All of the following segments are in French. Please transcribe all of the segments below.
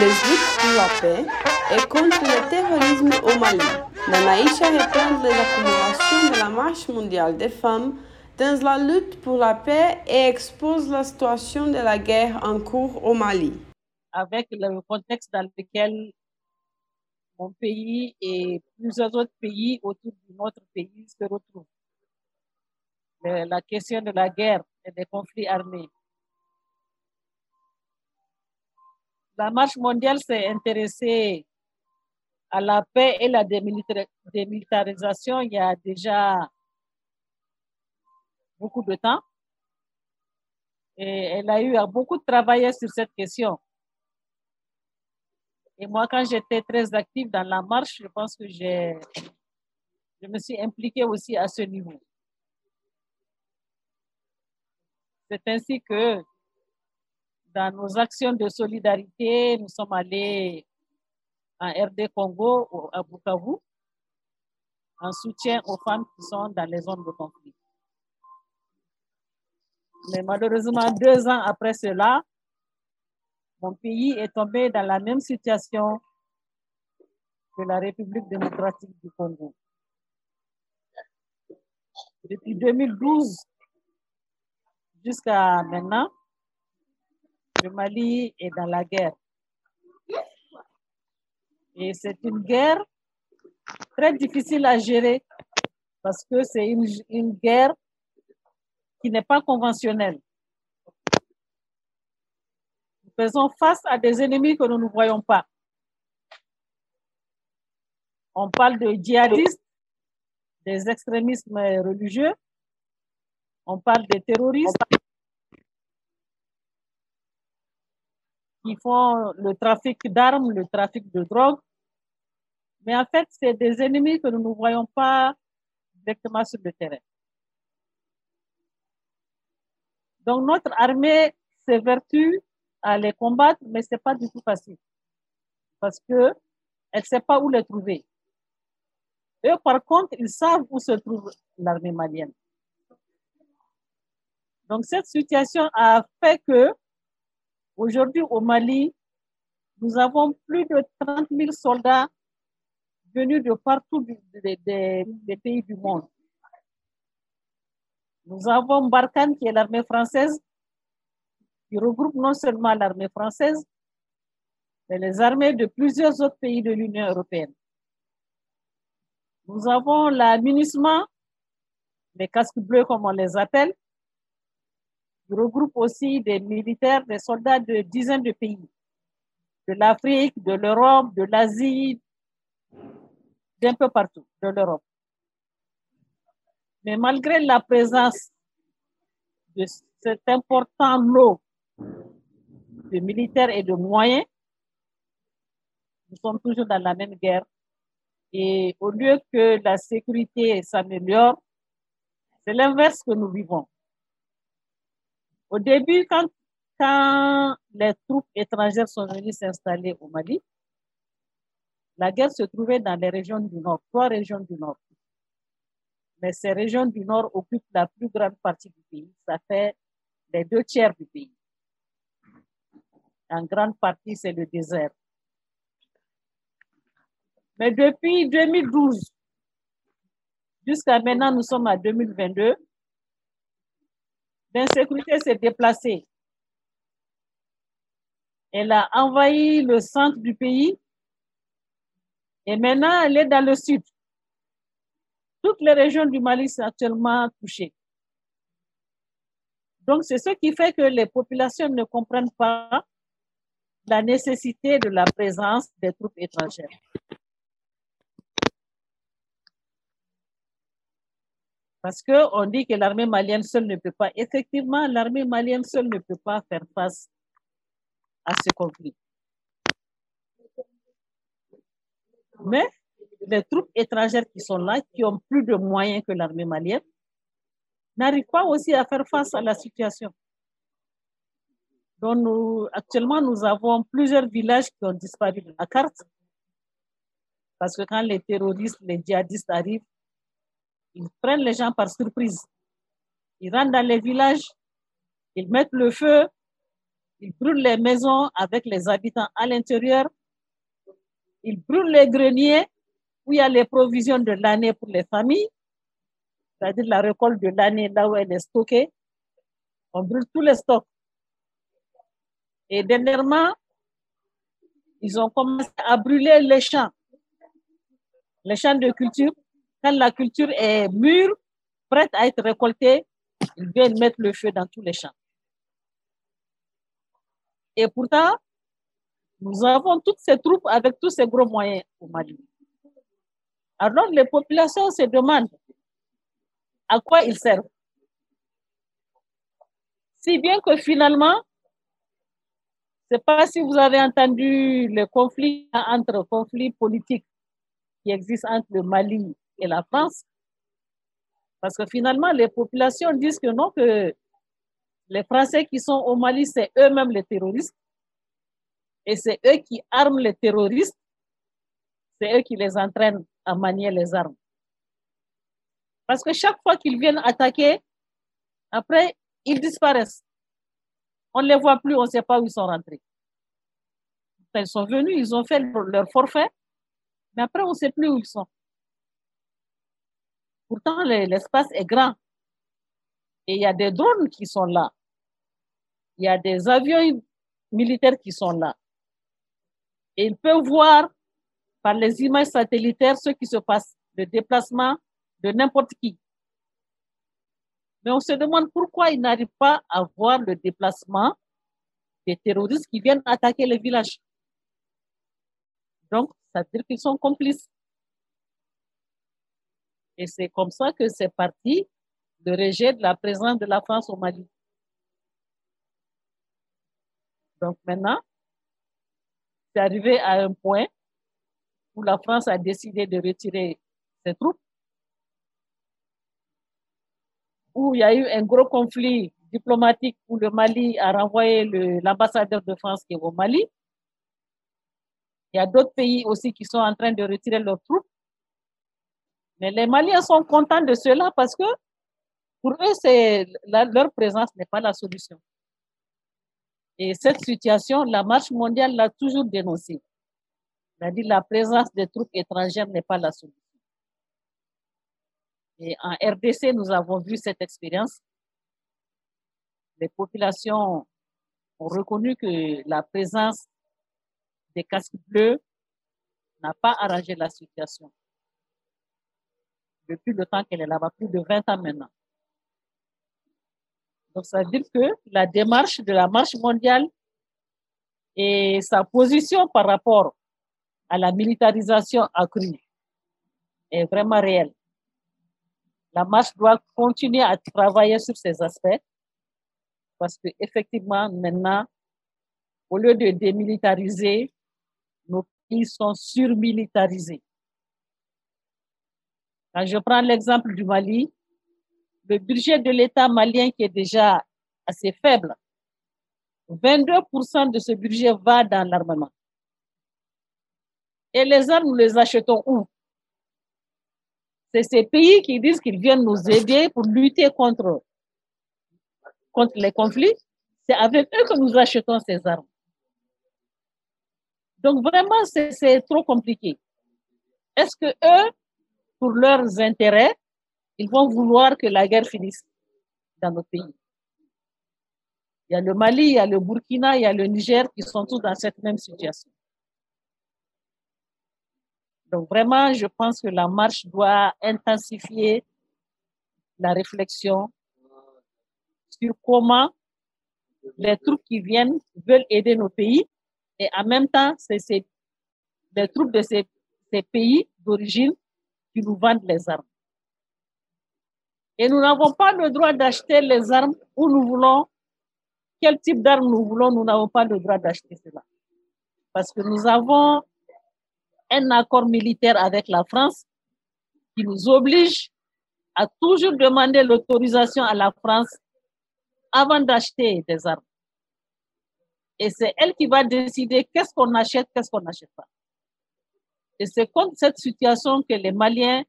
les luttes pour la paix et contre le terrorisme au Mali. Nanaïcha reprend les accumulations de la Marche mondiale des femmes dans la lutte pour la paix et expose la situation de la guerre en cours au Mali. Avec le contexte dans lequel mon pays et plusieurs autres pays autour de notre pays se retrouvent. La question de la guerre et des conflits armés. La marche mondiale s'est intéressée à la paix et la démilitarisation il y a déjà beaucoup de temps. Et elle a eu à beaucoup travailler sur cette question. Et moi, quand j'étais très active dans la marche, je pense que je me suis impliquée aussi à ce niveau. C'est ainsi que dans nos actions de solidarité, nous sommes allés en RD Congo, à Bukavu, en soutien aux femmes qui sont dans les zones de conflit. Mais malheureusement, deux ans après cela, mon pays est tombé dans la même situation que la République démocratique du Congo. Depuis 2012 jusqu'à maintenant, le Mali est dans la guerre. Et c'est une guerre très difficile à gérer parce que c'est une, une guerre qui n'est pas conventionnelle. Nous faisons face à des ennemis que nous ne voyons pas. On parle de djihadistes, des extrémismes religieux, on parle des terroristes qui font le trafic d'armes, le trafic de drogue. Mais en fait, c'est des ennemis que nous ne voyons pas directement sur le terrain. Donc, notre armée s'évertue à les combattre, mais ce n'est pas du tout facile. Parce qu'elle ne sait pas où les trouver. Eux, par contre, ils savent où se trouve l'armée malienne. Donc, cette situation a fait que, aujourd'hui, au Mali, nous avons plus de 30 000 soldats venus de partout des pays du monde. Nous avons Barkhane, qui est l'armée française, qui regroupe non seulement l'armée française, mais les armées de plusieurs autres pays de l'Union européenne. Nous avons la les casques bleus comme on les appelle, regroupe aussi des militaires, des soldats de dizaines de pays, de l'Afrique, de l'Europe, de l'Asie, d'un peu partout de l'Europe. Mais malgré la présence de cet important lot de militaires et de moyens, nous sommes toujours dans la même guerre. Et au lieu que la sécurité s'améliore, c'est l'inverse que nous vivons. Au début, quand, quand les troupes étrangères sont venues s'installer au Mali, la guerre se trouvait dans les régions du Nord, trois régions du Nord mais ces régions du Nord occupent la plus grande partie du pays. Ça fait les deux tiers du pays. En grande partie, c'est le désert. Mais depuis 2012 jusqu'à maintenant, nous sommes à 2022, l'insécurité s'est déplacée. Elle a envahi le centre du pays et maintenant elle est dans le sud. Toutes les régions du Mali sont actuellement touchées. Donc, c'est ce qui fait que les populations ne comprennent pas la nécessité de la présence des troupes étrangères. Parce qu'on dit que l'armée malienne seule ne peut pas. Effectivement, l'armée malienne seule ne peut pas faire face à ce conflit. Mais les troupes étrangères qui sont là, qui ont plus de moyens que l'armée malienne, n'arrivent pas aussi à faire face à la situation. Actuellement, nous avons plusieurs villages qui ont disparu de la carte. Parce que quand les terroristes, les djihadistes arrivent, ils prennent les gens par surprise. Ils rentrent dans les villages, ils mettent le feu, Ils brûlent les maisons avec les habitants à l'intérieur. Ils brûlent les greniers où il y a les provisions de l'année pour les familles, c'est-à-dire la récolte de l'année là où elle est stockée. On brûle tous les stocks. Et dernièrement, ils ont commencé à brûler les champs, les champs de culture. Quand la culture est mûre, prête à être récoltée, ils viennent mettre le feu dans tous les champs. Et pourtant, nous avons toutes ces troupes avec tous ces gros moyens au Mali. Alors les populations se demandent à quoi ils servent. Si bien que finalement, je ne sais pas si vous avez entendu le conflit entre conflits politiques qui existent entre le Mali et la France. Parce que finalement, les populations disent que non, que les Français qui sont au Mali, c'est eux-mêmes les terroristes. Et c'est eux qui arment les terroristes. C'est eux qui les entraînent à manier les armes. Parce que chaque fois qu'ils viennent attaquer, après, ils disparaissent. On ne les voit plus, on ne sait pas où ils sont rentrés. Ils sont venus, ils ont fait leur forfait, mais après, on ne sait plus où ils sont. Pourtant, l'espace est grand. Et il y a des drones qui sont là. Il y a des avions militaires qui sont là. Et ils peuvent voir par les images satellitaires ce qui se passe, le déplacement de n'importe qui. Mais on se demande pourquoi ils n'arrivent pas à voir le déplacement des terroristes qui viennent attaquer les villages. Donc, ça veut dire qu'ils sont complices. Et c'est comme ça que c'est parti le rejet de la présence de la France au Mali. Donc maintenant, c'est arrivé à un point où la France a décidé de retirer ses troupes, où il y a eu un gros conflit diplomatique où le Mali a renvoyé l'ambassadeur de France qui est au Mali. Il y a d'autres pays aussi qui sont en train de retirer leurs troupes. Mais les Maliens sont contents de cela parce que pour eux, leur présence n'est pas la solution. Et cette situation, la marche mondiale l'a toujours dénoncée. C'est-à-dire la présence des troupes étrangères n'est pas la solution. Et en RDC, nous avons vu cette expérience. Les populations ont reconnu que la présence des casques bleus n'a pas arrangé la situation depuis le temps qu'elle est là-bas, plus de 20 ans maintenant. Donc, ça veut dire que la démarche de la marche mondiale et sa position par rapport à la militarisation accrue est vraiment réelle. La marche doit continuer à travailler sur ces aspects parce qu'effectivement, maintenant, au lieu de démilitariser, nos pays sont surmilitarisés. Quand je prends l'exemple du Mali, le budget de l'État malien qui est déjà assez faible, 22% de ce budget va dans l'armement. Et les armes, nous les achetons où? C'est ces pays qui disent qu'ils viennent nous aider pour lutter contre, contre les conflits. C'est avec eux que nous achetons ces armes. Donc vraiment, c'est trop compliqué. Est-ce que eux, pour leurs intérêts, ils vont vouloir que la guerre finisse dans nos pays. Il y a le Mali, il y a le Burkina, il y a le Niger qui sont tous dans cette même situation. Donc vraiment, je pense que la marche doit intensifier la réflexion sur comment les troupes qui viennent veulent aider nos pays et en même temps, c'est les troupes de ces, ces pays d'origine qui nous vendent les armes. Et nous n'avons pas le droit d'acheter les armes où nous voulons, quel type d'armes nous voulons, nous n'avons pas le droit d'acheter cela. Parce que nous avons un accord militaire avec la France qui nous oblige à toujours demander l'autorisation à la France avant d'acheter des armes. Et c'est elle qui va décider qu'est-ce qu'on achète, qu'est-ce qu'on n'achète pas. Et c'est contre cette situation que les Maliens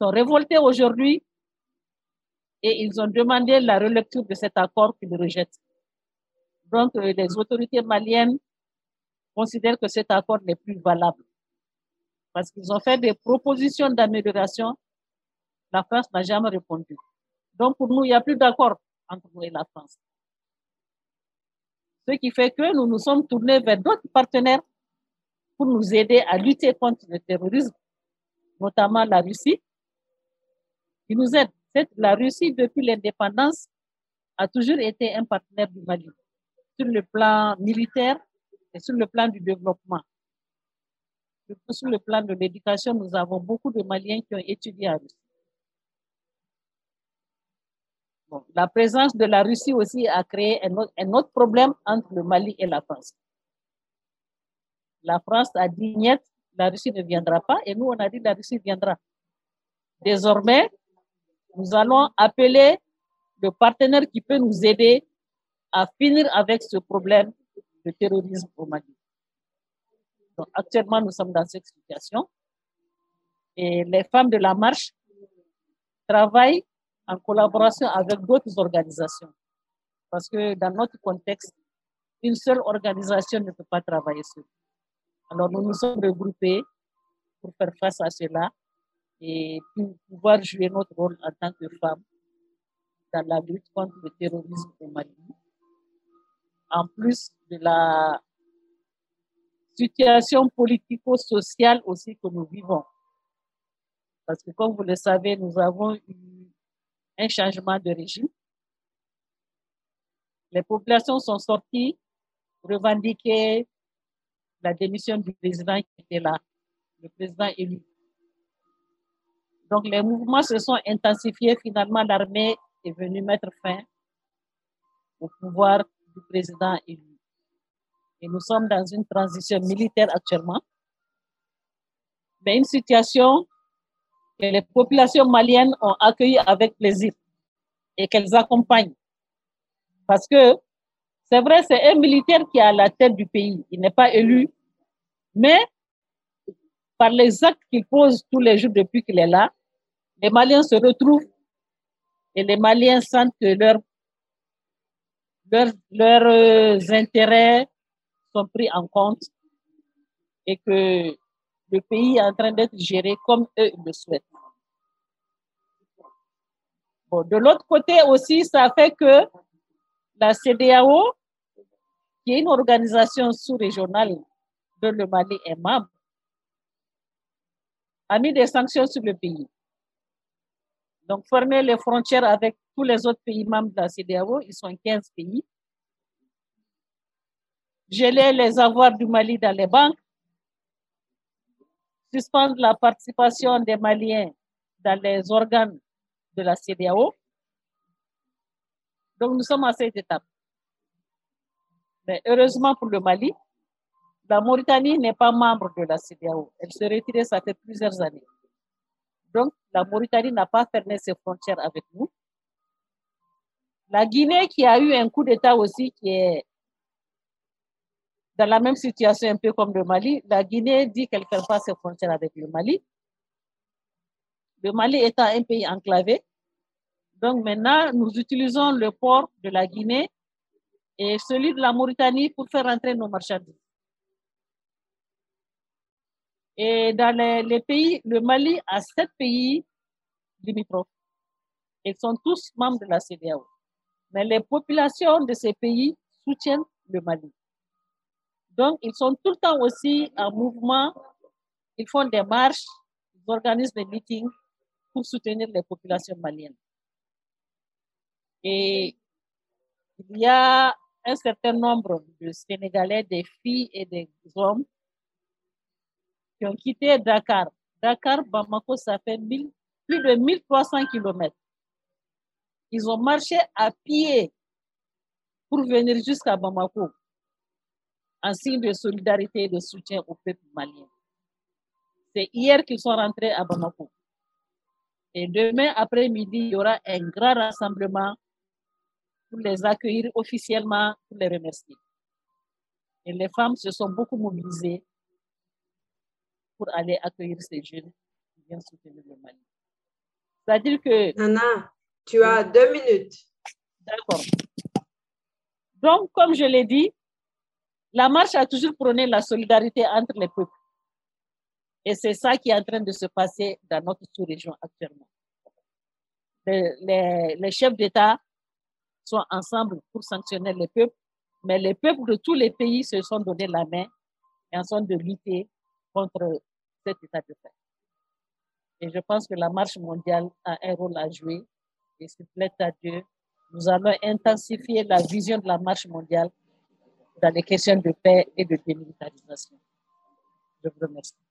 sont révoltés aujourd'hui et ils ont demandé la relecture de cet accord qu'ils rejettent. Donc, euh, les autorités maliennes considèrent que cet accord n'est plus valable parce qu'ils ont fait des propositions d'amélioration. La France n'a jamais répondu. Donc, pour nous, il n'y a plus d'accord entre nous et la France. Ce qui fait que nous nous sommes tournés vers d'autres partenaires pour nous aider à lutter contre le terrorisme, notamment la Russie, qui nous aide. La Russie, depuis l'indépendance, a toujours été un partenaire du Mali, sur le plan militaire et sur le plan du développement. Sur le plan de l'éducation, nous avons beaucoup de Maliens qui ont étudié à Russie. la présence de la Russie aussi a créé un autre, problème entre le Mali et la France. La France a dit niet, la Russie ne viendra pas, et nous on a dit la Russie viendra. Désormais, nous allons appeler le partenaire qui peut nous aider à finir avec ce problème de terrorisme au Mali. Actuellement, nous sommes dans cette situation et les femmes de la marche travaillent en collaboration avec d'autres organisations. Parce que dans notre contexte, une seule organisation ne peut pas travailler seule. Alors nous nous sommes regroupés pour faire face à cela et pour pouvoir jouer notre rôle en tant que femmes dans la lutte contre le terrorisme au Mali. En plus de la situation politico-sociale aussi que nous vivons. Parce que comme vous le savez, nous avons eu un changement de régime. Les populations sont sorties revendiquer la démission du président qui était là, le président élu. Donc les mouvements se sont intensifiés. Finalement, l'armée est venue mettre fin au pouvoir du président élu. Et nous sommes dans une transition militaire actuellement. Mais une situation que les populations maliennes ont accueilli avec plaisir et qu'elles accompagnent. Parce que c'est vrai, c'est un militaire qui est à la tête du pays. Il n'est pas élu, mais par les actes qu'il pose tous les jours depuis qu'il est là, les Maliens se retrouvent et les Maliens sentent que leurs leurs intérêts sont pris en compte et que le pays est en train d'être géré comme eux le souhaitent. de l'autre côté aussi, ça fait que la CDAO, qui est une organisation sous-régionale dont le Mali est membre, a mis des sanctions sur le pays. Donc, fermer les frontières avec tous les autres pays membres de la CDAO, ils sont 15 pays. Geler les avoirs du Mali dans les banques, suspendre la participation des Maliens dans les organes de la CDAO. Donc, nous sommes à cette étape. Mais heureusement pour le Mali, la Mauritanie n'est pas membre de la CDAO. Elle s'est retirée, ça fait plusieurs années. Donc, la Mauritanie n'a pas fermé ses frontières avec nous. La Guinée, qui a eu un coup d'État aussi, qui est dans la même situation un peu comme le Mali, la Guinée dit qu'elle ne ferme pas ses frontières avec le Mali. Le Mali étant un pays enclavé, donc maintenant, nous utilisons le port de la Guinée et celui de la Mauritanie pour faire entrer nos marchandises. Et dans les, pays, le Mali a sept pays limitrophes. Ils sont tous membres de la CDAO. Mais les populations de ces pays soutiennent le Mali. Donc, ils sont tout le temps aussi en mouvement. Ils font des marches, ils organisent des meetings pour soutenir les populations maliennes. Et il y a un certain nombre de Sénégalais, des filles et des hommes qui ont quitté Dakar. Dakar, Bamako, ça fait plus de 1300 kilomètres. Ils ont marché à pied pour venir jusqu'à Bamako en signe de solidarité et de soutien au peuple malien. C'est hier qu'ils sont rentrés à Bamako. Et demain après-midi, il y aura un grand rassemblement pour les accueillir officiellement, pour les remercier. Et les femmes se sont beaucoup mobilisées pour aller accueillir ces jeunes qui viennent soutenir le Mali. C'est-à-dire que... Nana, tu as deux minutes. D'accord. Donc, comme je l'ai dit, la marche a toujours prôné la solidarité entre les peuples. Et c'est ça qui est en train de se passer dans notre sous-région actuellement. Les, les chefs d'État sont ensemble pour sanctionner les peuples, mais les peuples de tous les pays se sont donné la main et en sont de lutter contre cet état de fait. Et je pense que la marche mondiale a un rôle à jouer. Et s'il plaît à Dieu, nous allons intensifier la vision de la marche mondiale dans les questions de paix et de démilitarisation. Je vous remercie.